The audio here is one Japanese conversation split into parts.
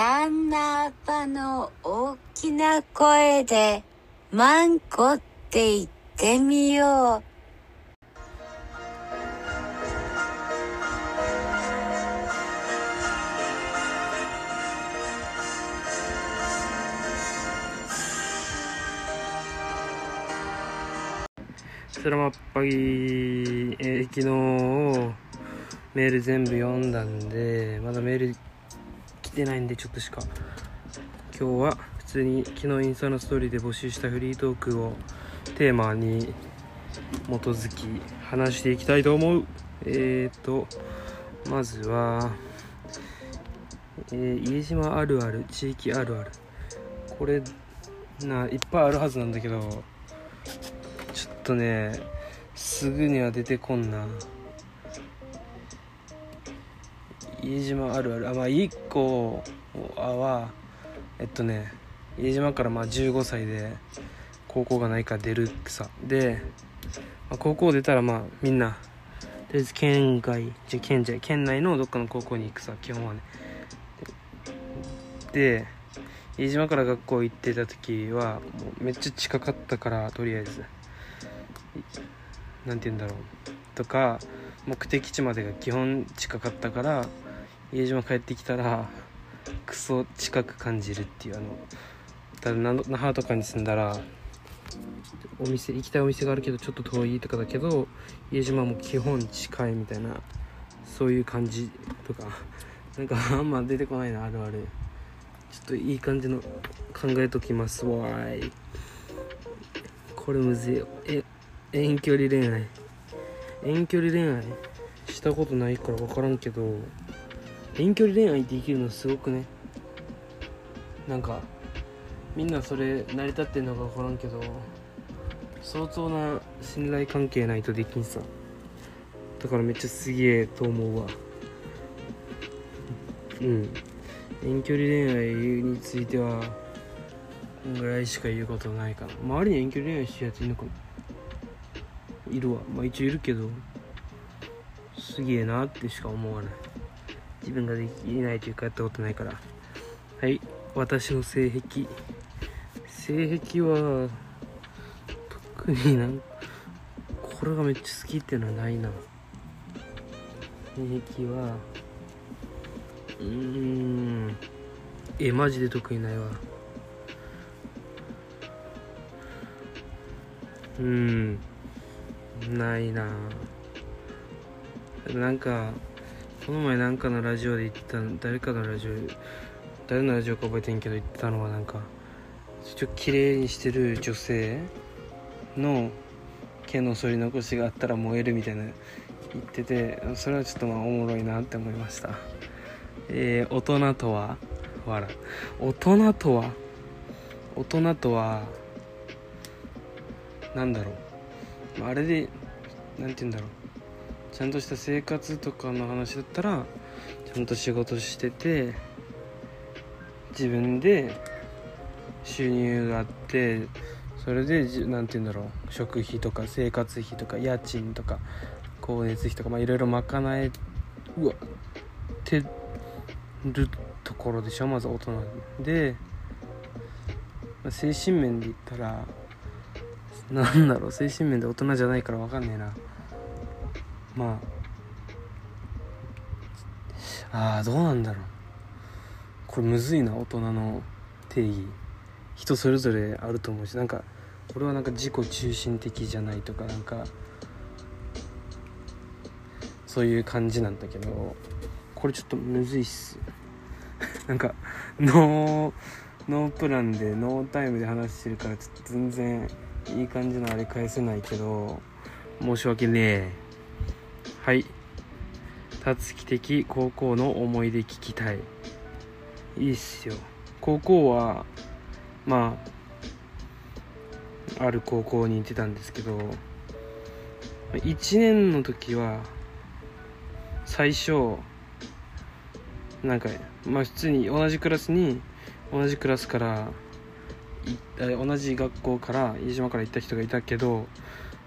カンナーパの大きな声でマンコって言ってみよう。スラマッパギー、えー昨日メール全部読んだんでまだメールてないんでちょっとしか今日は普通に昨日インスタのストーリーで募集したフリートークをテーマに基づき話していきたいと思う。えーとまずは、えー家島あるある地域あるある。これないっぱいあるはずなんだけどちょっとねすぐには出てこんな。家島あるある。あまあ1個はえっとね家島からまあ15歳で高校がないから出るさ。で、まあ、高校出たらまあみんなとりあえず県外じゃ県じゃ県内のどっかの高校に行くさ基本はね。で家島から学校行ってた時はもうめっちゃ近かったからとりあえず。なんて言うんだろう。とか目的地までが基本近かったから家島帰ってきたらクソ近く感じるっていうあのただな那覇とかに住んだらお店行きたいお店があるけどちょっと遠いとかだけど家島も基本近いみたいなそういう感じとかなんかあんま出てこないなあるある。ちょっといい感じの考えときますわい。これむずい。よえ遠距離恋愛。遠距離恋愛したことないから分からんけど遠距離恋愛できるのすごくね。なんかみんなそれ成り立ってんのか分からんけど相当な信頼関係ないとできんさ。だからめっちゃすげえと思うわ。うん。遠距離恋愛についてはこんぐらいしか言うことないかな。周りに遠距離恋愛してるやついるのかな。いるわ。まあ一応いるけどすげえなってしか思わない。自分ができないというかやったことないから。はい。私の性癖。性癖は特になんこれがめっちゃ好きっていうのはないな。性癖はうーん。えマジで得意ないわ。うん。ないな。なんかこの前なんかのラジオで言ってた誰かのラジオ誰のラジオか覚えてんけど言ってたのはなんかちょっと綺麗にしてる女性の毛の剃り残しがあったら燃えるみたいな言っててそれはちょっとまあおもろいなって思いました。えー、大人とはわら大人とは大人とはなんだろう。あれでなんて言うんだろう。ちゃんとした生活とかの話だったらちゃんと仕事してて自分で収入があってそれでじなんて言うんだろう食費とか生活費とか家賃とか光熱費とかいろいろ賄えうわってるところでしょまず大人で、まあ精神面で言ったらなんだろう精神面で大人じゃないから分かんねえな。まあ。ああどうなんだろう。これむずいな大人の定義。人それぞれあると思うしなんかこれはなんか自己中心的じゃないとかなんかそういう感じなんだけどこれちょっとむずいっす。なんかノーノープランでノータイムで話してるからちょっと全然いい感じのあれ返せないけど申し訳ねえ。はい。達樹的高校の思い出聞きたい。いいっすよ。高校はまあある高校に行ってたんですけど1年の時は最初なんかまあ普通に同じクラスに同じクラスから同じ学校から飯島から行った人がいたけど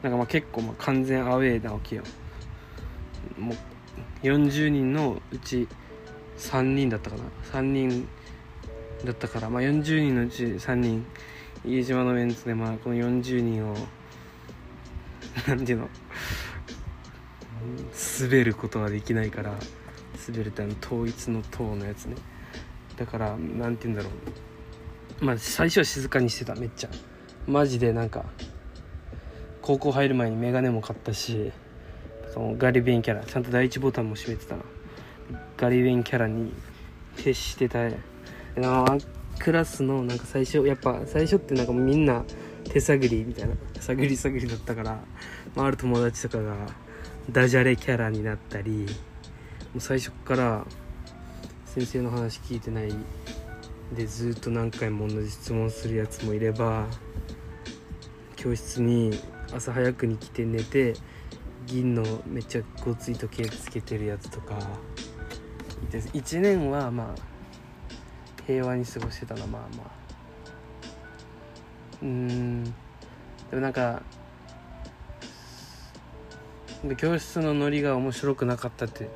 なんかまあ結構まあ完全アウェーなわけよ。もう40人のうち3人だったかな。3人だったから、まあ、40人のうち3人家島のメンツで、まあ、この40人を なんていうの。滑ることはできないから滑るってあの統一の塔のやつね。だからなんて言うんだろう。まあ最初は静かにしてためっちゃ。マジでなんか高校入る前にメガネも買ったしそのガリベンキャラちゃんと第一ボタンも閉めてた。なガリベンキャラに徹してた。なクラスのなんか最初やっぱ最初ってなんかみんな手探りみたいな。探り探りだったから、まあ、ある友達とかがダジャレキャラになったりもう最初から先生の話聞いてないでずっと何回も同じ質問するやつもいれば教室に朝早くに来て寝て銀のめっちゃごつい時計つけてるやつとか。いて1年はまあ平和に過ごしてたなまあまあ。うん。でもなんか教室のノリが面白くなかったって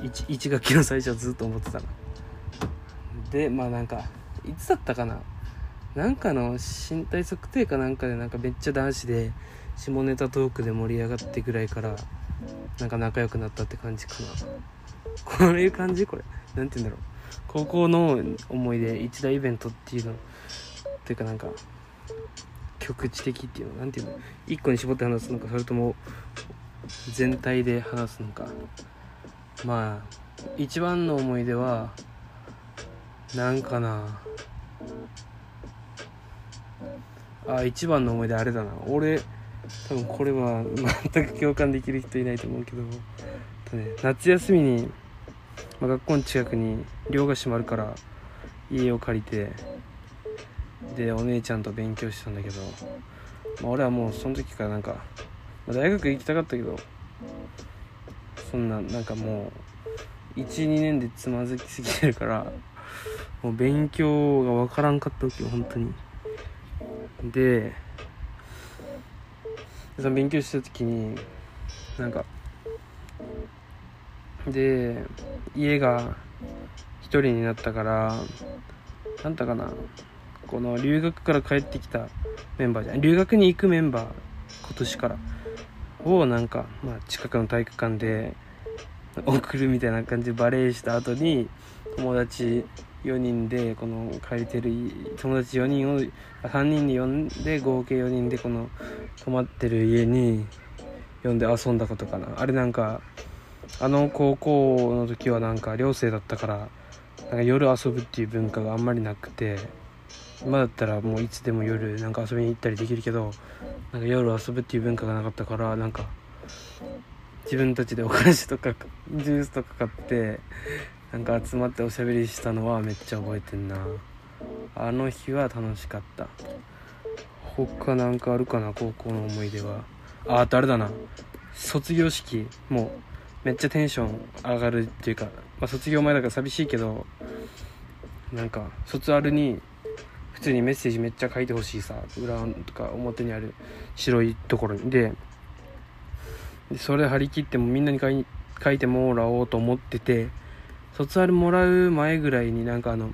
1, 学期の最初はずっと思ってたなでまあなんかいつだったかな。なんかの身体測定かなんかでなんかめっちゃ男子で下ネタトークで盛り上がってぐらいからなんか仲良くなったって感じかな。こういう感じ？これ。何て言うんだろう。高校の思い出一大イベントっていうの。っていうかなんか局地的っていうの。なんていうの一個に絞って話すのかそれとも全体で話すのか。まあ一番の思い出はなんかな。あ一番の思い出あれだな。俺多分これは全く共感できる人いないと思うけど、ね、夏休みに、まあ、学校の近くに寮が閉まるから家を借りてでお姉ちゃんと勉強してたんだけど、まあ、俺はもうその時からなんか、まあ、大学行きたかったけどそんななんかもう12年でつまずきすぎてるからもう勉強がわからんかった時よ本当に。でその勉強してた時になんかで家が一人になったからなんだかなこの留学から帰ってきたメンバーじゃん。留学に行くメンバー今年からをなんか、まあ、近くの体育館で送るみたいな感じでバレーした後に友達4人でこの借りてる友達4人を3人に呼んで合計4人でこの泊まってる家に呼んで遊んだことかな。あれなんかあの高校の時はなんか寮生だったからなんか夜遊ぶっていう文化があんまりなくて今だったらもういつでも夜なんか遊びに行ったりできるけどなんか夜遊ぶっていう文化がなかったからなんか自分たちでお菓子とかジュースとか買ってなんか集まっておしゃべりしたのはめっちゃ覚えてんな。あの日は楽しかった。他なんかあるかな高校の思い出は。ああとあれだな。卒業式もうめっちゃテンション上がるっていうか、まあ、卒業前だから寂しいけどなんか卒アルに普通にメッセージめっちゃ書いてほしいさ裏とか表にある白いところに。でそれ張り切ってもみんなに書い書いてもらおうと思ってて卒アルもらう前ぐらいになんかあの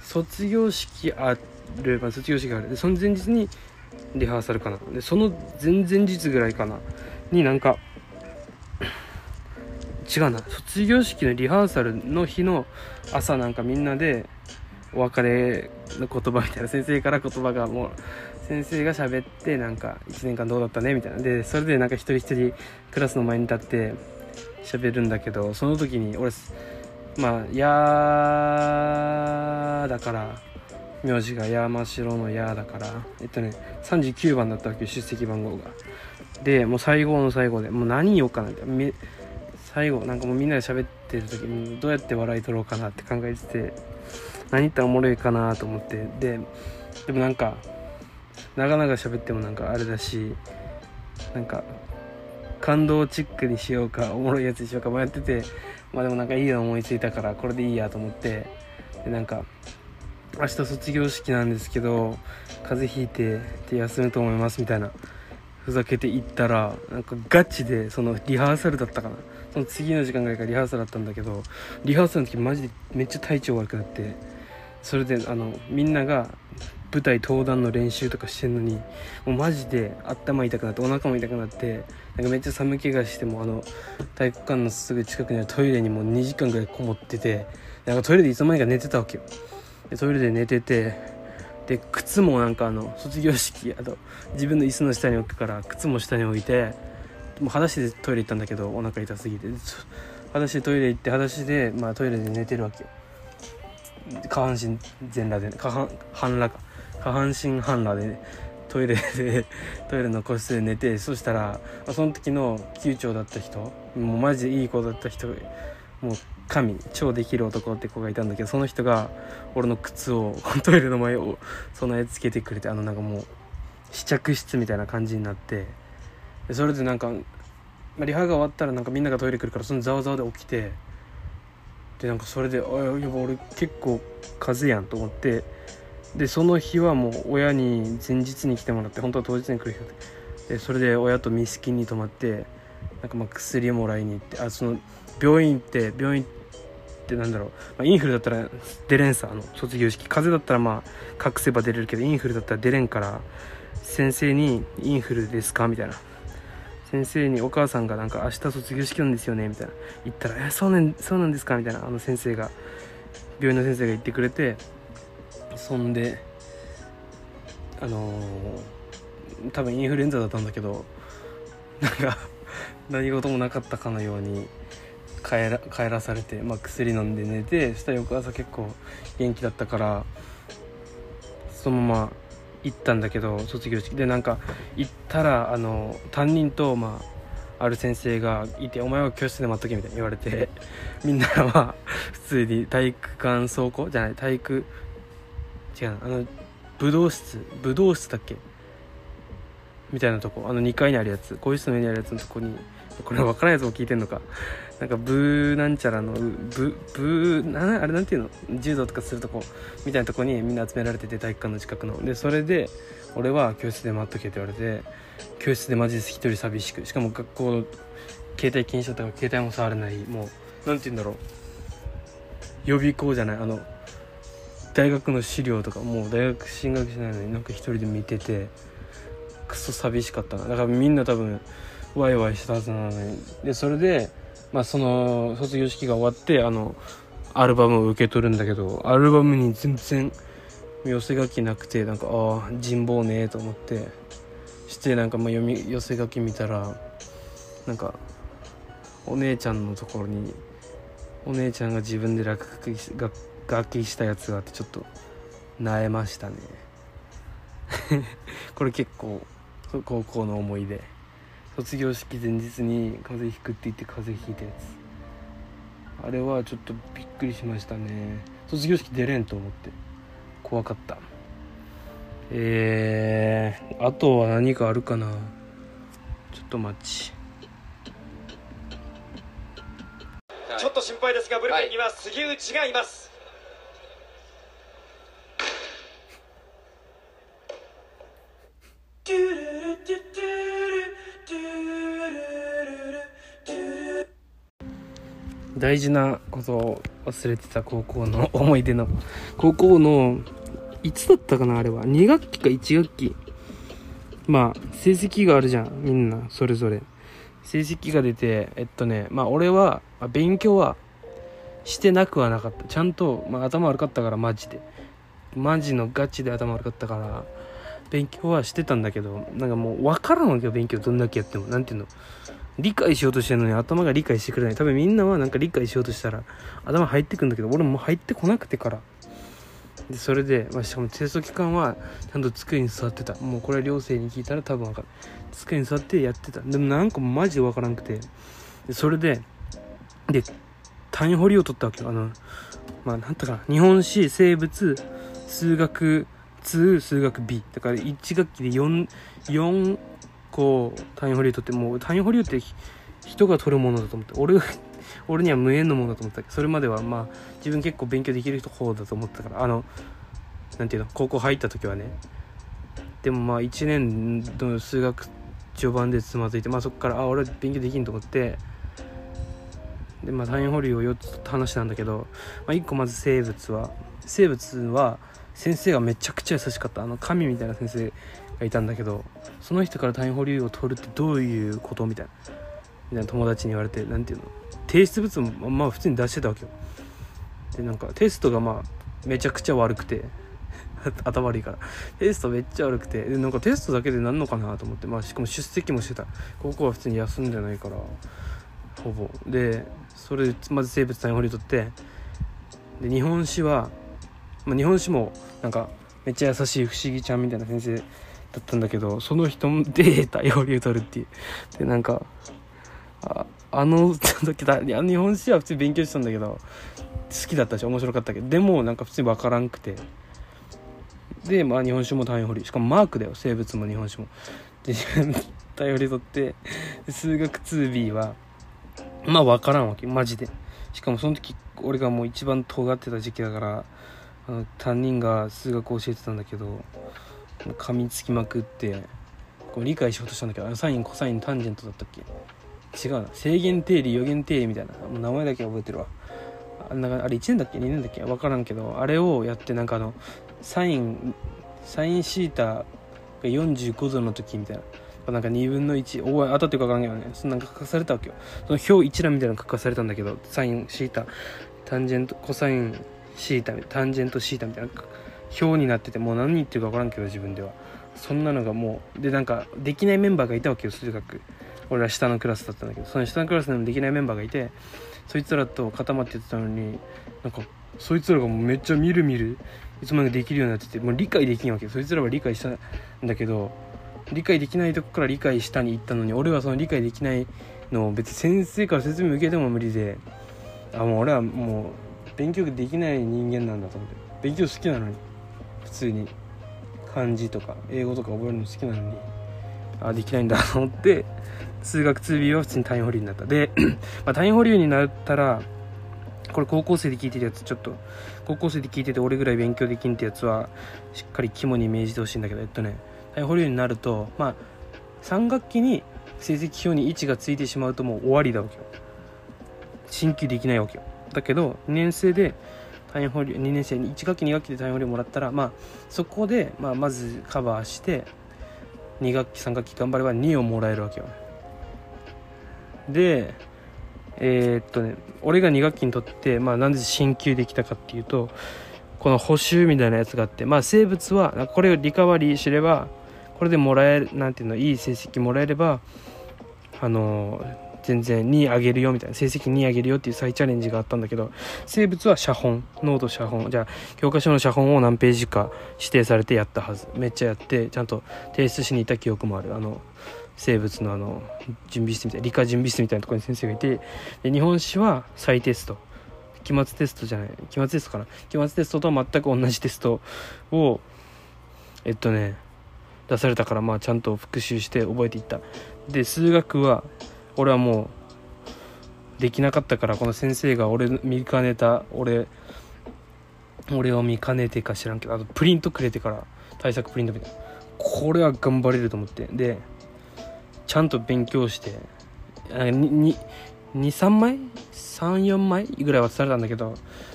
卒業式ある、まあ、卒業式がある。でその前日にリハーサルかなでその前々日ぐらいかな。になんか 違うな。卒業式のリハーサルの日の朝なんかみんなでお別れの言葉みたいな先生から言葉がもう先生が喋ってなんか1年間どうだったねみたいな。でそれでなんか一人一人クラスの前に立って喋るんだけどその時に俺まあ「や」だから。名字が山城の「や」だから。えっとね39番だったわけ出席番号が。でもう最後の最後でもう何言おうかなって。最後なんかもうみんなで喋ってる時にどうやって笑い取ろうかなって考えてて何言ったらおもろいかなと思って。ででもなんか長々喋ってもなんかあれだしなんか感動チックにしようかおもろいやつにしようか迷っててまあでもなんかいいの思いついたからこれでいいやと思ってでなんか明日卒業式なんですけど風邪ひいてで休むと思いますみたいなふざけて行ったらなんかガチでそのリハーサルだったかな。その次の時間ぐらいからリハーサルだったんだけどリハーサルの時マジでめっちゃ体調悪くなってそれであのみんなが舞台登壇の練習とかしてんのにもうマジで頭痛くなってお腹も痛くなってなんかめっちゃ寒気がしてもあの体育館のすぐ近くにあるトイレにもう2時間ぐらいこもっててなんかトイレでいつの間にか寝てたわけよ。でトイレで寝ててで靴もなんかあの卒業式あと自分の椅子の下に置くから靴も下に置いてもう裸足でトイレ行ったんだけどお腹痛すぎて。裸足でトイレ行って裸足で、まあ、トイレで寝てるわけよ。下半身全裸で下半半裸か。下半身半裸で、トイレで トイレの個室で寝てそしたら、その時の級長だった人もうマジでいい子だった人もう神超できる男って子がいたんだけどその人が俺の靴を トイレの前を備え付けてくれてあのなんかもう試着室みたいな感じになってでそれでなんか、まあ、リハが終わったらなんかみんながトイレ来るからそのざわざわで起きてでなんかそれで「あやば俺結構風やん」と思ってでその日はもう親に前日に来てもらって本当は当日に来る日だってでそれで親とミスキンに泊まってなんかまあ薬もらいに行ってあその病院って病院ってなんだろう、まあ、インフルだったら出れんさあの卒業式。風邪だったらまあ隠せば出れるけどインフルだったら出れんから先生に「インフルですか?」みたいな。先生にお母さんがなんか明日卒業式なんですよね？みたいな。言ったら「えそうなんそうなんですか?」みたいな。あの先生が病院の先生が言ってくれてそんであのー、多分インフルエンザだったんだけどなんか 何事もなかったかのように帰ら帰らされて、まあ、薬飲んで寝てそした翌朝結構元気だったからそのまま行ったんだけど卒業式。でなんか行ったらあの担任とまあある先生がいて「お前は教室で待っとけ」みたいに言われてみんなは普通に体育館倉庫じゃない体育違うあの武道室武道室だっけ？みたいなとこ。あの2階にあるやつ。更衣室の上にあるやつのとこにこれ分からないやつも聞いてんのか。なんかブーなんちゃらのブブーなあれなんていうの？柔道とかするとこ。みたいなとこにみんな集められてて体育館の近くの。でそれで俺は教室で待っとけって言われて教室でマジで一人寂しく。しかも学校携帯禁止だったから携帯も触れない。もうなんて言うんだろう。予備校じゃない。あの大学の資料とかもう大学進学しないのになんか一人で見ててクソ寂しかったな。だからみんな多分ワイワイしたはずなのに。でそれでまあその卒業式が終わってあのアルバムを受け取るんだけどアルバムに全然寄せ書きなくてなんかああ人望ねえと思ってしてなんかまあ読み寄せ書き見たらなんかお姉ちゃんのところにお姉ちゃんが自分で落書き楽楽器したやつがあってちょっとなえましたね。これ結構高校の思い出。卒業式前日に風邪ひくって言って風邪ひいたやつ。あれはちょっとびっくりしましたね。卒業式出れんと思って。怖かった。えー、あとは何かあるかな？ちょっと待ち。ちょっと心配ですがブルペンには杉内がいます、大事なことを忘れてた高校の思い出の。高校のいつだったかなあれは。2学期か1学期。まあ成績があるじゃんみんなそれぞれ。成績が出てえっとねまあ俺は勉強はしてなくはなかった。ちゃんと、まあ、頭悪かったからマジで。マジのガチで頭悪かったから勉強はしてたんだけどなんかもう分からんわけよ勉強どんだけやっても。なんていうの？理解しようとしてるのに頭が理解してくれない。多分みんなはなんか理解しようとしたら頭入ってくんだけど俺も入ってこなくてから。でそれで、まあ、しかもテスト期間はちゃんと机に座ってた。もうこれは寮生に聞いたら多分分かる。机に座ってやってた。でもなんかマジで分からんくて。でそれでで単位掘りを取ったわけよ。あのまあなんとか日本史生物数学2数学 B だから1学期で 4, 4個単位保留取ってもう単位保留って人が取るものだと思って俺 俺には無縁のものだと思ったけどそれまではまあ自分結構勉強できる方だと思ったからあのなんていうの高校入った時はねでもまあ1年の数学序盤でつまずいてまあそこからあ俺勉強できんと思ってでまあ単位保留を4つと話なんだけど、まあ、1個まず生物は生物は先生がめちゃくちゃ優しかった。あの神みたいな先生がいたんだけどその人から単位保留を取るってどういうことみたいなみたいな友達に言われて何ていうの？提出物もまあ普通に出してたわけよ。でなんかテストがまあめちゃくちゃ悪くて 頭悪いから。テストめっちゃ悪くてでなんかテストだけでなんのかなと思ってまあしかも出席もしてた。高校は普通に休んでないからほぼ。でそれでまず生物単位保留取ってで日本史は、まあ、日本史もなんかめっちゃ優しい不思議ちゃんみたいな先生だったんだけどその人で対応流取るっていう。でなんかああの時だいや日本史は普通に勉強してたんだけど好きだったし面白かったけどでもなんか普通に分からんくて。でまあ日本史も単位保留。しかもマークだよ。生物も日本史も。で単位保留取って数学 2B はまあ分からんわけ。マジで。しかもその時俺がもう一番尖ってた時期だからあの担任が数学教えてたんだけど噛みつきまくってこう理解しようとしたんだけどサインコサインタンジェントだったっけ？違うな。正弦定理余弦定理みたいな。もう名前だけ覚えてるわ。あんなあれ1年だっけ？2年だっけ？分からんけどあれをやってなんかあのサインサインシータが45度の時みたいな。なんか2分の1お当たってるか分からんけどね。そんなん書かされたわけよ。その表一覧みたいなの書かされたんだけどサインシータタンジェントコサインシータタンジェントシータみたいな表になっててもう何言ってるか分からんけど自分では。そんなのがもうでなんかできないメンバーがいたわけよ数学。俺は下のクラスだったんだけどその下のクラスでもできないメンバーがいてそいつらと固まってたのになんかそいつらがもうめっちゃみるみるいつまでできるようになっててもう理解できんわけそいつらは理解したんだけど理解できないとこから理解したに行ったのに俺はその理解できないのを別に先生から説明受けても無理であもう俺はもう勉強できない人間なんだと思って。勉強好きなのに。通に漢字とか英語とか覚えるの好きなのにあできないんだと思って数学 2B は普通に単位保留になった。で、まあ、単位保留になったらこれ高校生で聞いてるやつちょっと高校生で聞いてて俺ぐらい勉強できんってやつはしっかり肝に銘じてほしいんだけどえっとね単位保留になるとまあ3学期に成績表に位置がついてしまうともう終わりだわけよ。進級できないわけよ。だけど2年生で単位保留2年生に1学期2学期で単位保留もらったらまあそこで、まあ、まずカバーして2学期3学期頑張れば2をもらえるわけよ。でえー、っとね俺が2学期にとって、まあ、なんで進級できたかっていうとこの補習みたいなやつがあってまあ生物はこれをリカバリーすればこれでもらえるなんていうのいい成績もらえればあの全然2上げるよみたいな成績2上げるよっていう再チャレンジがあったんだけど生物は写本ノート写本じゃあ教科書の写本を何ページか指定されてやったはず。めっちゃやってちゃんと提出しに行った記憶もある。あの生物のあの準備室みたいな理科準備室みたいなところに先生がいてで日本史は再テスト。期末テストじゃない期末テストかな。期末テストとは全く同じテストをえっとね出されたからまあちゃんと復習して覚えていった。で数学は俺はもうできなかったからこの先生が俺見かねた俺俺を見かねてか知らんけどあとプリントくれてから対策プリントみたいな。これは頑張れると思って。でちゃんと勉強して23枚34枚ぐらいは伝えたんだけど、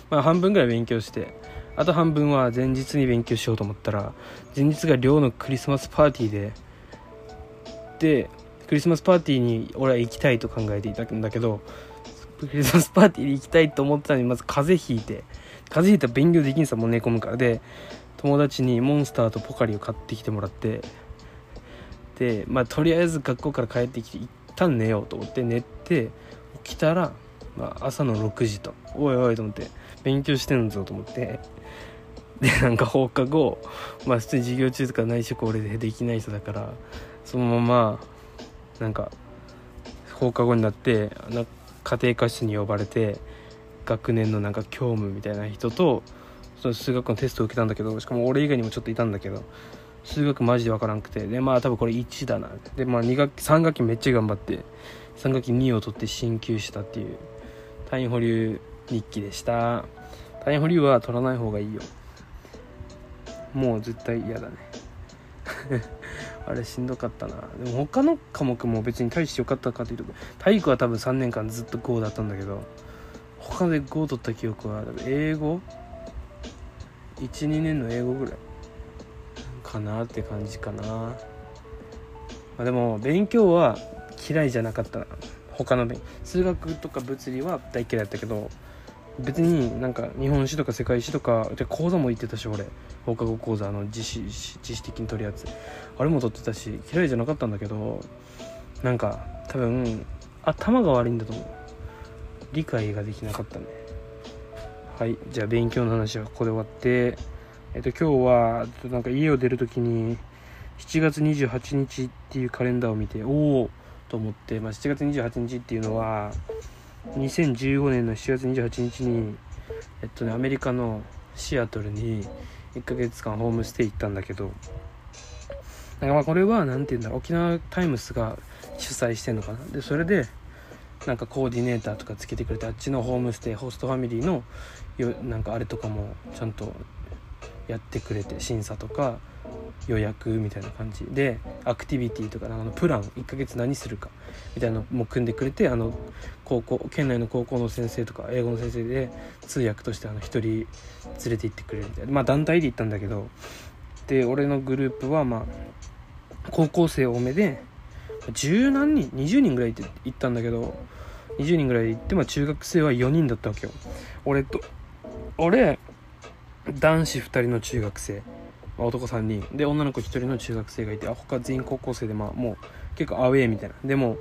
まあ、半分ぐらい勉強してあと半分は前日に勉強しようと思ったら前日が寮のクリスマスパーティーででクリスマスパーティーに俺は行きたいと考えていたんだけどクリスマスパーティーに行きたいと思ってたのにまず風邪ひいて風邪ひいたら勉強できんさもう寝込むからで友達にモンスターとポカリを買ってきてもらってでまあとりあえず学校から帰ってきて一旦寝ようと思って寝て起きたら、まあ、朝の6時とおいおいと思って勉強してんぞと思ってでなんか放課後まあ普通に授業中とか内職俺でできない人だからそのままなんか放課後になって家庭科室に呼ばれて学年のなんか教務みたいな人とその数学のテストを受けたんだけどしかも俺以外にもちょっといたんだけど数学マジで分からんくてでまあ多分これ1だな。でまあ2学期3学期めっちゃ頑張って3学期2を取って進級したっていう単位保留日記でした。単位保留は取らない方がいいよ。もう絶対嫌だね。あれしんどかったな。でも他の科目も別に大してよかったかというと体育は多分3年間ずっと5だったんだけど他で5取った記憶は英語？12年の英語ぐらいかなって感じかな、まあ、でも勉強は嫌いじゃなかったな。他の勉数学とか物理は大嫌いだったけど別になんか日本史とか世界史とかで講座も行ってたし俺。放課後講座の自主自主的に取るやつあれも取ってたし嫌いじゃなかったんだけどなんか多分頭が悪いんだと思う。理解ができなかったねはいじゃあ勉強の話はここで終わって。えっと今日はなんか家を出る時に7月28日っていうカレンダーを見ておおと思って、まあ、7月28日っていうのは2015年の7月28日にえっとねアメリカのシアトルに1ヶ月間ホームステイ行ったんだけどなんかまあこれは何て言うんだろう沖縄タイムスが主催してんのかな。でそれでなんかコーディネーターとかつけてくれてあっちのホームステイホストファミリーのよなんかあれとかもちゃんとやってくれて審査とか予約みたいな感じ。でアクティビティとかあのプラン1ヶ月何するかみたいなのも組んでくれてあの高校県内の高校の先生とか英語の先生で通訳としてあの1人連れて行ってくれるみたいな。まあ団体で行ったんだけどで俺のグループはまあ高校生多めで十何人20人ぐらい行ったんだけど20人ぐらい行って、まあ、中学生は4人だったわけよ。俺と俺男子2人の中学生。まあ、男3人。で女の子1人の中学生がいてあ他全員高校生でまあもう結構アウェーみたいな。でも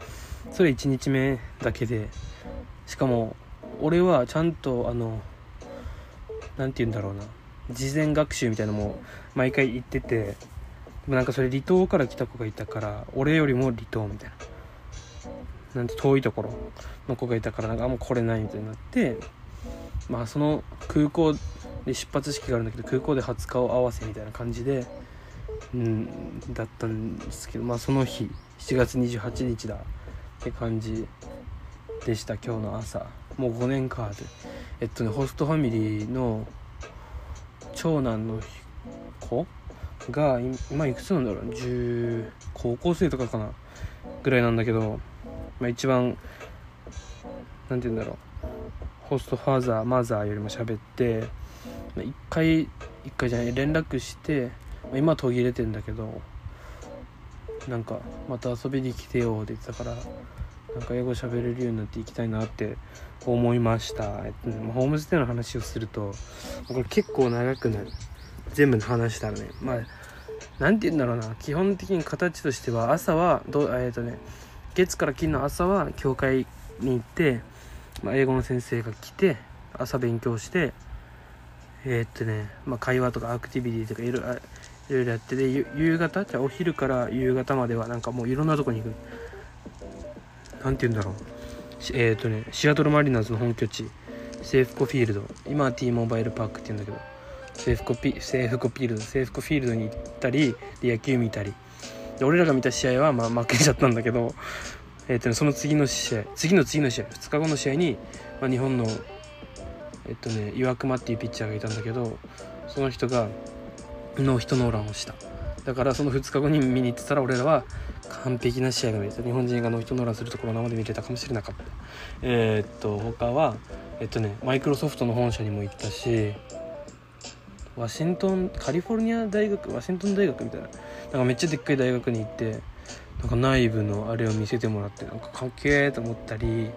それ1日目だけでしかも俺はちゃんとあの何て言うんだろうな。事前学習みたいなのも毎回行っててでもなんかそれ離島から来た子がいたから俺よりも離島みたいな。なんて遠いところの子がいたからなんかあんま来れないみたいになってまあその空港で出発式があるんだけど空港で20日を合わせみたいな感じでうんだったんですけどまあその日7月28日だって感じでした今日の朝。もう5年かでえっとねホストファミリーの長男の子が今いくつなんだろう？10高校生とかかなぐらいなんだけど、まあ、一番何て言うんだろう。ホストファーザーマザーよりも喋って1回1回じゃない連絡して今途切れてんだけどなんかまた遊びに来てよって言ってたからなんか英語喋れるようになっていきたいなって思いました、えっとね、ホームステイの話をするとこれ結構長くなる。全部の話したらね。まあ何て言うんだろうな。基本的に形としては朝はどえっ、ー、とね月から金の朝は教会に行って、まあ、英語の先生が来て朝勉強してえー、っとね、まあ、会話とかアクティビティとかいろいろやってで夕方？じゃあお昼から夕方まではなんかもういろんなとこに行く。何て言うんだろう。えー、っとねシアトルマリナーズの本拠地。セーフコフィールド。今は T モバイルパークって言うんだけど。セーフコピセーフコフィールド。セーフコフィールドに行ったりで野球見たり。で俺らが見た試合はまあ負けちゃったんだけど、えーとね、その次の試合次の次の試合2日後の試合に、まあ、日本のえっとね岩隈っていうピッチャーがいたんだけどその人がノーヒットノーランをした。だからその2日後に見に行ってたら俺らは完璧な試合が見れた。日本人がノーヒットノーランするところ生で見れたかもしれなかった。えー、っと他はえっとねマイクロソフトの本社にも行ったしワシントンカリフォルニア大学ワシントン大学みたいな。なんかめっちゃでっかい大学に行ってなんか内部のあれを見せてもらってなんかかっけえと思ったり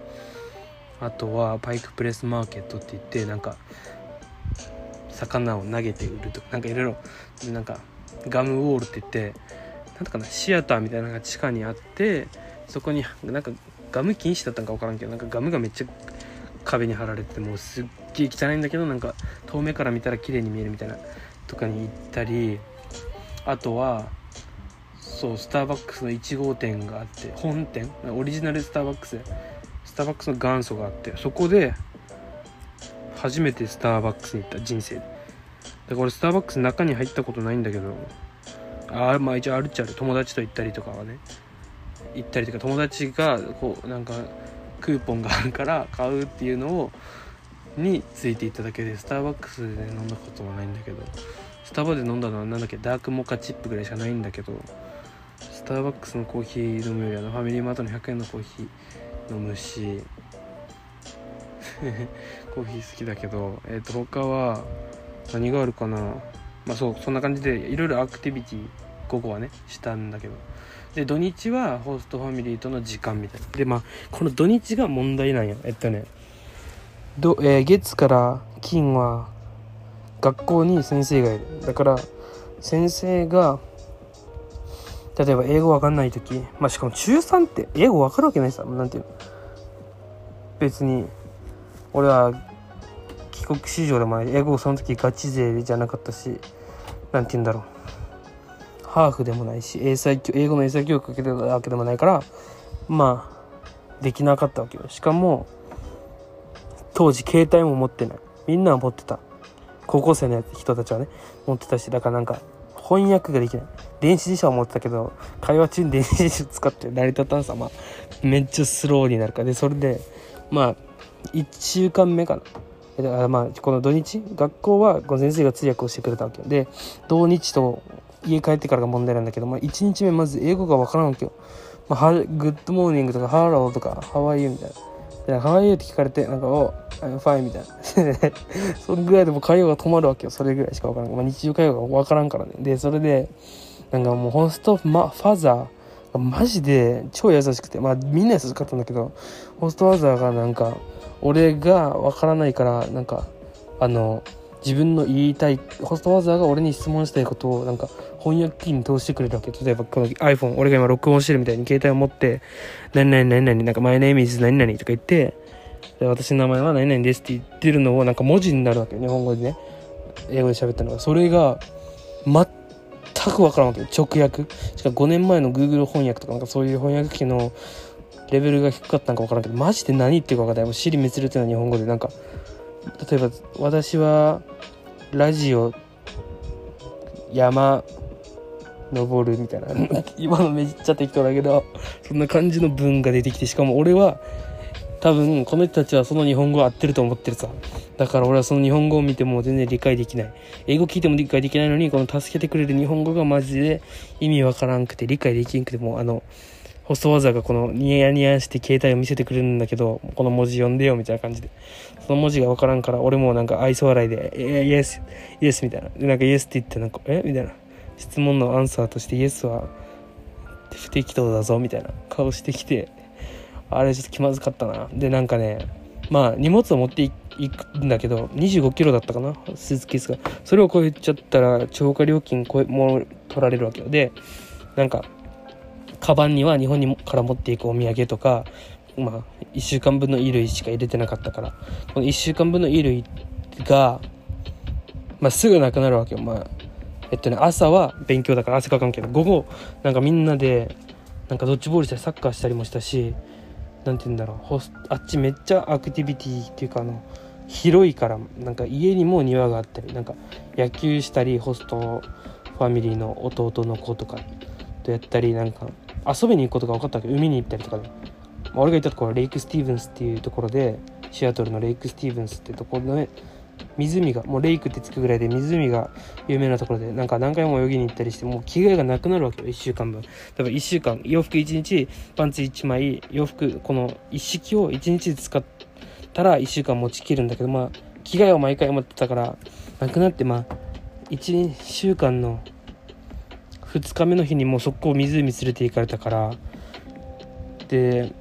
あとはパイクプレスマーケットって言ってなんか魚を投げて売るとかなんかいろいろなんかガムウォールって言ってなんだかなシアターみたいなのが地下にあってそこになんかガム禁止だったんか分からんけどなんかガムがめっちゃ壁に貼られてもうすっげえ汚いんだけどなんか遠目から見たら綺麗に見えるみたいなとかに行ったりあとはそうスターバックスの1号店があって本店オリジナルスターバックス。ターバックスの元祖があってそこで初めてスターバックスに行った人生。ででこれスターバックスの中に入ったことないんだけどあまあ一応あるっちゃある。友達と行ったりとかはね。行ったりとか友達がこうなんかクーポンがあるから買うっていうのをについていただけでスターバックスで飲んだことはないんだけど。スタバで飲んだのは何だっけダークモカチップぐらいしかないんだけど。スターバックスのコーヒー飲むよりあのファミリーマートの100円のコーヒー飲むし。コーヒー好きだけど、えー、と他は何があるかな。まあそうそんな感じでいろいろアクティビティ午後はねしたんだけど。で土日はホストファミリーとの時間みたいな。でまあこの土日が問題なんやえっとねど、えー月から金は学校に先生がいる。だから先生が例えば英語わかんない時まあしかも中3って英語わかるわけないさなんていうの？別に俺は帰国子女でもない。英語その時ガチ勢じゃなかったしなんて言うんだろう。ハーフでもないし英才英語の英才教育受けてたわけでもないからまあできなかったわけよ。しかも当時携帯も持ってない。みんなは持ってた。高校生の人たちはね持ってたしだからなんか翻訳ができない。電子辞書は持ってたけど会話中に電子辞書使って成り立たんさ。まめっちゃスローになるから。でそれでまあ1週間目かな。えだからまあこの土日学校はこの先生が通訳をしてくれたわけよ。で土日と家帰ってからが問題なんだけど、まあ、1日目まず英語がわからんわけよ、まあ、 Good morning とかハローとか How are you みたいな。でハワイユーって聞かれてなんか「 Oh I'm fine」みたいな。それぐらいでも会話が止まるわけよ。それぐらいしかわからん、まあ、日常会話がわからんからね。でそれでなんかもうホスト、ま、ファザーがマジで超優しくてまあみんな優しかったんだけどホストファザーがなんか俺がわからないからなんかあの自分の言いたいホストファザーが俺に質問したいことをなんか翻訳機に通してくれるわけ。例えばこの iPhone 俺が今録音してるみたいに携帯を持って「何々何々なんか My name is 何々」とか言ってで私の名前は何々ですって言ってるのをなんか文字になるわけ。よ日本語でね。英語で喋ったのが。それが全全く分からんわけ。直訳。しかも5年前の Google 翻訳とかなんかそういう翻訳機のレベルが低かったのか分からんけどマジで何言ってるか分からない。もう尻滅裂な日本語で。なんか例えば私はラジオ山登るみたいな。今のめっちゃ適当だけどそんな感じの文が出てきてしかも俺は多分この人たちはその日本語合ってると思ってるさ。だから俺はその日本語を見ても全然理解できない。英語聞いても理解できないのにこの助けてくれる日本語がマジで意味わからんくて理解できんくてもうあのホストワザーがこのニヤニヤして携帯を見せてくれるんだけどこの文字読んでよみたいな感じで。その文字がわからんから俺もなんか愛想笑いで「えイエスイエス」みたいな。でなんか「イエス」って言ってなんか「え？みたいな。質問のアンサーとして「イエスは不適当だぞ」みたいな顔してきてあれちょっと気まずかったな。でなんかねまあ荷物を持っていくんだけど2 5キロだったかなスーツケースが。それを超えちゃったら超過料金超えもう取られるわけよ。でなんかカバンには日本にから持っていくお土産とかまあ1週間分の衣類しか入れてなかったから。この1週間分の衣類がまあすぐなくなるわけよ。まあえっとね朝は勉強だから汗かかんけど。午後なんかみんなでなんかドッジボールしたりサッカーしたりもしたしなんて言うんだろう。ホスあっちめっちゃアクティビティっていうかあの広いからなんか家にも庭があったりなんか野球したりホストファミリーの弟の子とかとやったりなんか遊びに行くことが分かったわけ。海に行ったりとか。ね、まあ俺が行ったところはレイクスティーブンスっていうところでシアトルのレイクスティーブンスってところで、ね、湖がもうレイクってつくぐらいで湖が有名なところでなんか何回も泳ぎに行ったりしてもう着替えがなくなるわけよ1週間分。だから1週間洋服1日パンツ1枚洋服この一式を1日で使ったら1週間持ちきるんだけどまあ着替えを毎回持ってたからなくなってまあ1週間の2日目の日にもう速攻湖連れて行かれたからで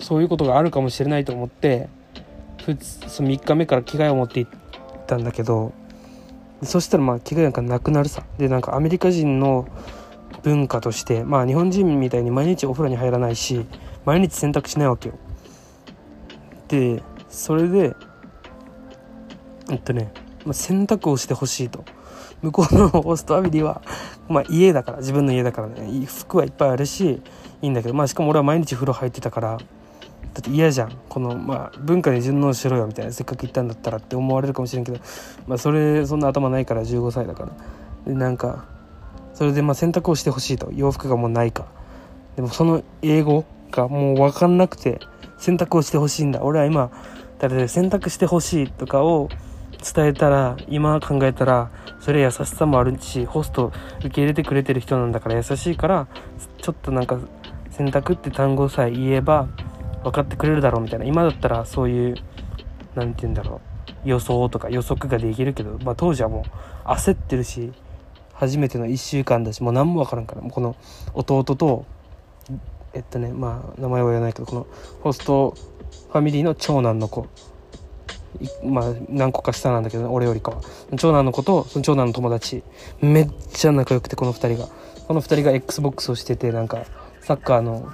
そういうことがあるかもしれないと思ってその3日目から着替えを持って行ってたんだけどそしたらまあ着替えなんかなくなるさ。でなんかアメリカ人の文化としてまあ日本人みたいに毎日お風呂に入らないし毎日洗濯しないわけよ。でそれでえっとね、まあ、洗濯をしてほしいと。向こうのホストファミリーは、まあ、家だから自分の家だからね。服はいっぱいあるしいいんだけどまあしかも俺は毎日風呂入ってたからだって嫌じゃん。このまあ文化に順応しろよみたいなせっかく行ったんだったらって思われるかもしれんけどまあそれそんな頭ないから15歳だから。でなんかそれでまあ洗濯をしてほしいと。洋服がもうないか。でもその英語がもう分かんなくて洗濯をしてほしいんだ。俺は今だって洗濯してほしいとかを伝えたら今考えたらそれ優しさもあるしホスト受け入れてくれてる人なんだから優しいからちょっとなんか洗濯って単語さえ言えば分かってくれるだろうみたいな。今だったらそういう何て言うんだろう。予想とか予測ができるけど、まあ、当時はもう焦ってるし初めての1週間だしもう何も分からんから。この弟とえっとねまあ名前は言わないけどこのホストファミリーの長男の子。まあ何個か下なんだけど、俺よりかは。長男の子とその長男の友達。めっちゃ仲良くてこの2人が。この2人が XBOX をしててなんかサッカーの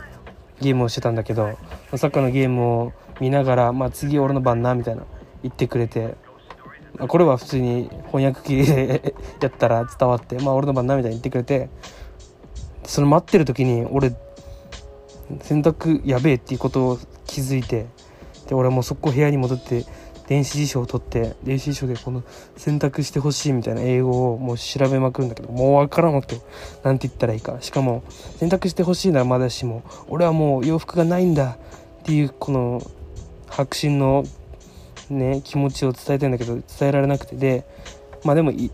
ゲームをしてたんだけどサッカーのゲームを見ながら、まあ、次俺の番なみたいな言ってくれてまあこれは普通に翻訳機で やったら伝わってまあ俺の番なみたいに言ってくれてその待ってる時に俺洗濯やべえっていうことを気づいてで俺はもう速攻部屋に戻って電子辞書を取って電子辞書でこの選択してほしいみたいな英語をもう調べまくるんだけどもう分からんわけよなんて言ったらいいか。しかも選択してほしいならまだしも俺はもう洋服がないんだっていうこの白真のね気持ちを伝えたいんだけど伝えられなくて。でまあでもい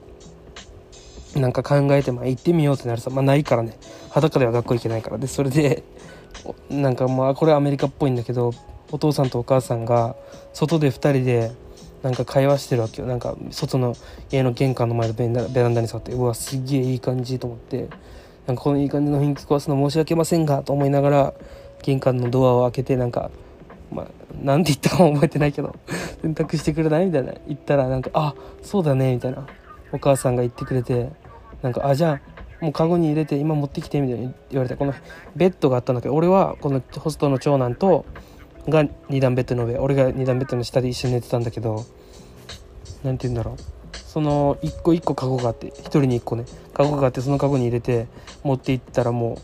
なんか考えてまあ行ってみようってなるさ。まあないからね。裸では学校行けないからでそれでなんかまあこれはアメリカっぽいんだけどお父さんとお母さんが外で2人でなんか会話してるわけよ。なんか外の家の玄関の前のベンダベランダに座ってうわすげえいい感じと思って。なんかこのいい感じの雰囲気壊すの申し訳ませんがと思いながら玄関のドアを開けてなんかまあなんて言ったかも覚えてないけど 洗濯してくれないみたいな。言ったらなんかあそうだねみたいな。お母さんが言ってくれてなんかあじゃあもうカゴに入れて今持ってきてみたいに言われてこのベッドがあったんだけど俺はこのホストの長男とが2段ベッドの上俺が2段ベッドの下で一緒に寝てたんだけど何て言うんだろう。その一個一個カゴがあって一人に一個ね。カゴがあってそのカゴに入れて持って行ったらもう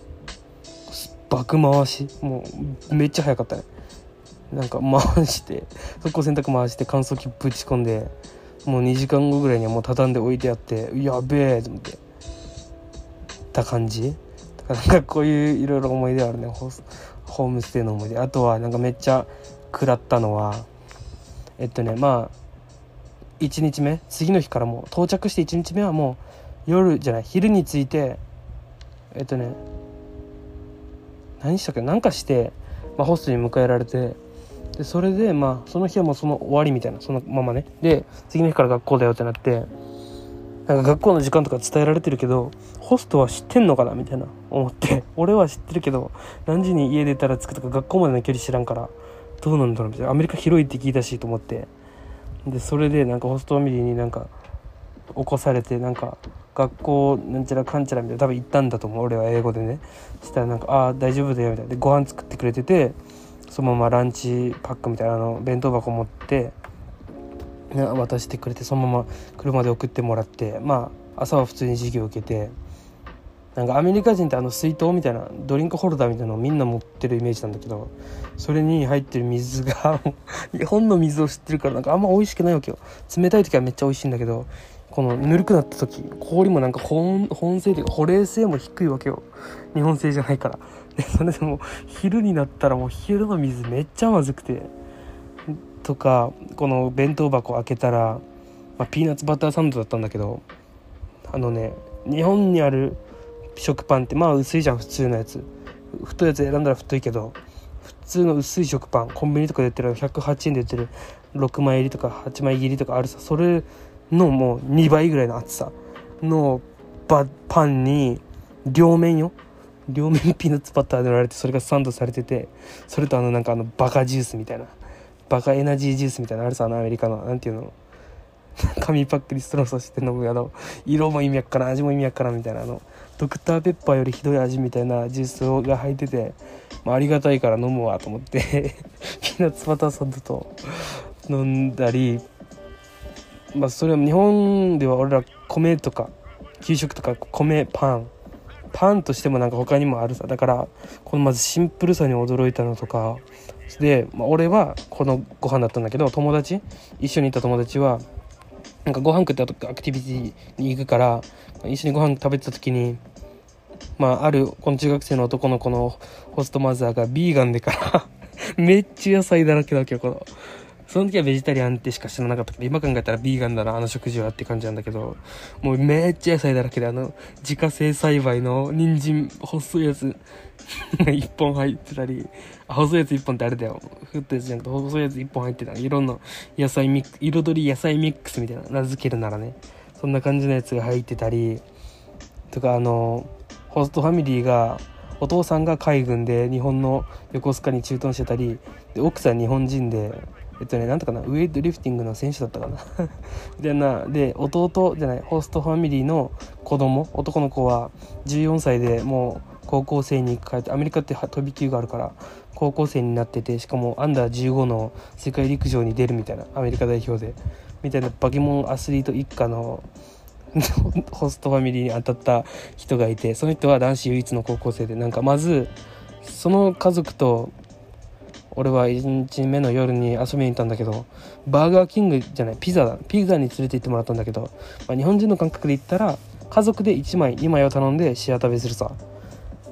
爆回し。もうめっちゃ早かったね。なんか回してそこ洗濯回して乾燥機ぶち込んでもう2時間後ぐらいにはもう畳んで置いてあってやべえと思って。た感じ。だからなんかこういういろいろ思い出あるね。ホームステイの思い出。あとはなんかめっちゃ食らったのはえっとねまあ1日目次の日からもう到着して1日目はもう夜じゃない昼に着いてえっとね何したっけ何かして、まあ、ホストに迎えられてでそれでまあその日はもうその終わりみたいなそのままね。で次の日から学校だよってなってなんか学校の時間とか伝えられてるけどホストは知ってんのかなみたいな。思って。俺は知ってるけど何時に家出たら着くとか学校までの距離知らんからどうなんだろうみたいな。アメリカ広いって聞いたしと思って。でそれでなんかホストファミリーになんか起こされてなんか学校なんちゃらかんちゃらみたいな多分行ったんだと思う。俺は英語でね。したらなんか「ああ大丈夫だよ」みたいな。でご飯作ってくれててそのままランチパックみたいなあの弁当箱持って、渡してくれてそのまま車で送ってもらってまあ朝は普通に授業を受けてなんかアメリカ人ってあの水筒みたいなドリンクホルダーみたいなのをみんな持ってるイメージなんだけどそれに入ってる水が日 本の水を知ってるからなんかあんま美味しくないわけよ。冷たい時はめっちゃ美味しいんだけどこのぬるくなった時氷もなんか保温保温性というか保冷性も低いわけよ。日本製じゃないから。でそれでも昼になったらもう昼の水めっちゃまずくてとかこの弁当箱開けたら、まあ、ピーナッツバターサンドだったんだけどあのね日本にある食パンってまあ薄いじゃん普通のやつ。太いやつ選んだら太いけど普通の薄い食パンコンビニとかで売ってる108円で売ってる。6枚入りとか8枚切りとかあるさ。それのもう2倍ぐらいの厚さ。のバパンに両面よ。両面ピーナッツバターで塗られてそれがサンドされててそれとあのなんかあのバカジュースみたいな。バカエナジージュースみたいなあるさあのアメリカの。なんていうの？紙パックにストローさして飲むあの色も意味やっから味も意味やからみたいなあのドクターペッパーよりひどい味みたいなジュースが入ってて、まあ、ありがたいから飲むわと思って ピーナッツバターサンドと飲んだりまあそれは日本では俺ら米とか給食とか米パンパンとしてもなんか他にもあるさ。だからこのまずシンプルさに驚いたのとかで、まあ、俺はこのご飯だったんだけど友達一緒にいた友達はなんかご飯食った後アクティビティに行くから一緒にご飯食べてた時にまああるこの中学生の男の子のホストマザーがビーガンでから めっちゃ野菜だらけだけどこの。その時はベジタリアンってしか知らなかったけど、今考えたらビーガンだな、あの食事はって感じなんだけど、もうめっちゃ野菜だらけで、あの、自家製栽培の人参、細いやつ、一本入ってたり、細いやつ一本ってあれだよ。ふったやつじゃなくて、細いやつ一本入ってたいろんな野菜ミック、彩り野菜ミックスみたいな、名付けるならね。そんな感じのやつが入ってたり、とかあの、ホストファミリーが、お父さんが海軍で日本の横須賀に駐屯してたり。で奥さん日本人でえっとねなんとかな。ウエイトリフティングの選手だったかな。みたいなで弟じゃないホストファミリーの子供男の子は14歳でもう高校生に変えてアメリカって飛び級があるから高校生になっててしかもアンダー15の世界陸上に出るみたいなアメリカ代表で。みたいなバケモンアスリート一家の ホストファミリーに当たった人がいてその人は男子唯一の高校生でなんかまずその家族と俺は1日目の夜に遊びに行ったんだけどバーガーキングじゃないピザだピザに連れて行ってもらったんだけど、まあ、日本人の感覚で言ったら家族で1枚2枚を頼んでシェア食べするさ。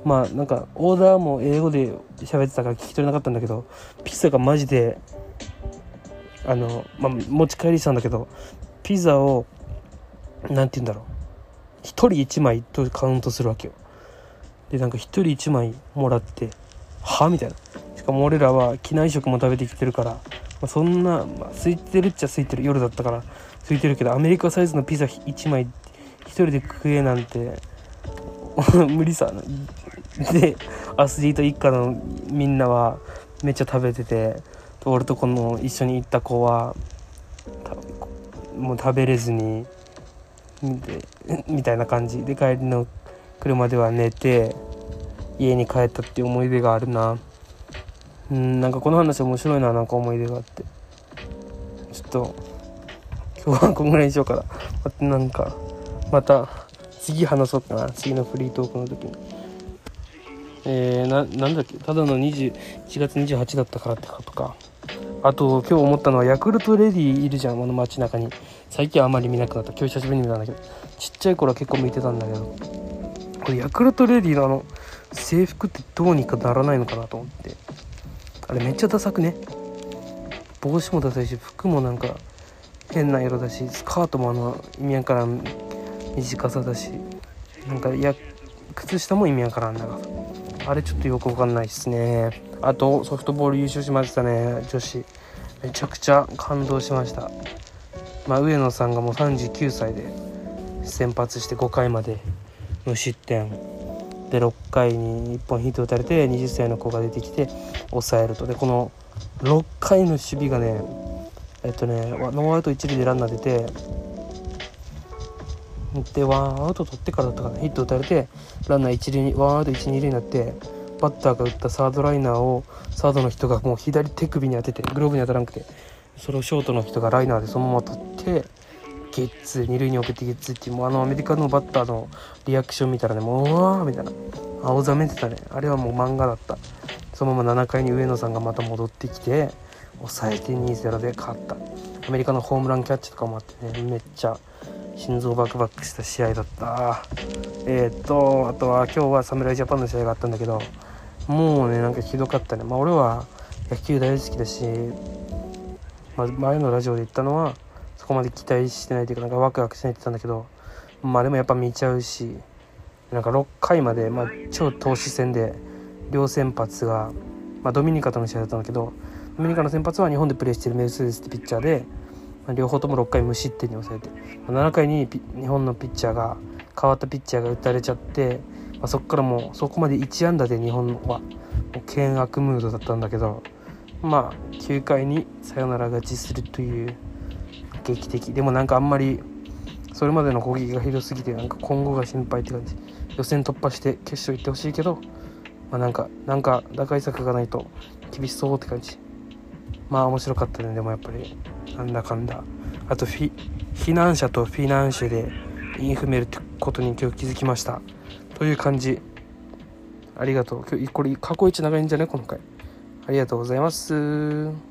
まあなんかオーダーも英語で喋ってたから聞き取れなかったんだけどピザがマジであの、まあ、持ち帰りしたんだけどピザを何て言うんだろう。1人1枚とカウントするわけよ。でなんか1人1枚もらってはみたいな。しかも俺らは機内食も食べてきてるから、まあ、そんな、まあ、空いてるっちゃ空いてる夜だったから空いてるけどアメリカサイズのピザ1枚1人で食えなんて 無理さ。でアスリート一家のみんなはめっちゃ食べてて俺とこの一緒に行った子はもう食べれずに みたいな感じ。で帰りの車では寝て家に帰ったっていう思い出があるな。うんなんかこの話面白いななんか思い出があって。ちょっと今日はこんぐらいにしようかな。なんかまた次話そうかな。次のフリートークの時に。えー、ななんだっけ？ただの21月28だったからってことか。あと今日思ったのはヤクルトレディいるじゃんあの街中に。最近はあまり見なくなった。今日久しぶりに見たんだけど。ちっちゃい頃は結構見てたんだけど。これヤクルトレディのあの制服ってどうにかならないのかなと思って。あれめっちゃダサくね？帽子もダサいし服もなんか変な色だしスカートもあの意味わからん短さだし。なんかや靴下も意味わからん長さ。あれちょっとよくわかんないっすね。あとソフトボール優勝しましたね。女子。めちゃくちゃ感動しました。まあ、上野さんがもう39歳で先発して5回まで無失点。で6回に1本ヒット打たれて20歳の子が出てきて抑えると。でこの6回の守備がねえっとねノーアウト1塁でランナー出てでワンアウト取ってからだったかな。ヒット打たれてランナー1塁にワンアウト1、2塁になってバッターが打ったサードライナーをサードの人がもう左手首に当ててグローブに当たらなくてそれをショートの人がライナーでそのまま取ってゲッツー二塁に送ってゲッツーっていうもうあのアメリカのバッターのリアクション見たらねもううわーみたいな。青ざめてたね。あれはもう漫画だった。そのまま7回に上野さんがまた戻ってきて抑えて2-0で勝った。アメリカのホームランキャッチとかもあってねめっちゃ心臓バクバクした試合だった。えー、っとあとは今日は侍ジャパンの試合があったんだけどもうねなんかひどかったね。まあ俺は野球大好きだしまあ、前のラジオで言ったのはそこまで期待してないというかなんかワクワクしないって言ったんだけどまあでもやっぱ見ちゃうしなんか6回まで、まあ、超投手戦で両先発が、まあ、ドミニカとの試合だったんだけどドミニカの先発は日本でプレーしてるメルセデスってピッチャーで、両方とも6回無失点に抑えて、まあ、7回に日本のピッチャーが変わったピッチャーが打たれちゃって、まあ、そこからもうそこまで1安打で日本は険悪ムードだったんだけどまあ9回にサヨナラ勝ちするという劇的。でもなんかあんまりそれまでの攻撃がひどすぎてなんか今後が心配って感じ。予選突破して決勝行ってほしいけどまあなんかなんか打開策がないと厳しそうって感じ。まあ面白かったねでもやっぱり。なんだかんだ。あとフィ避難者とフィナンシェでインフメルってことに今日気づきました。という感じ。ありがとう。今日これ過去一長いんじゃね？今回。ありがとうございます。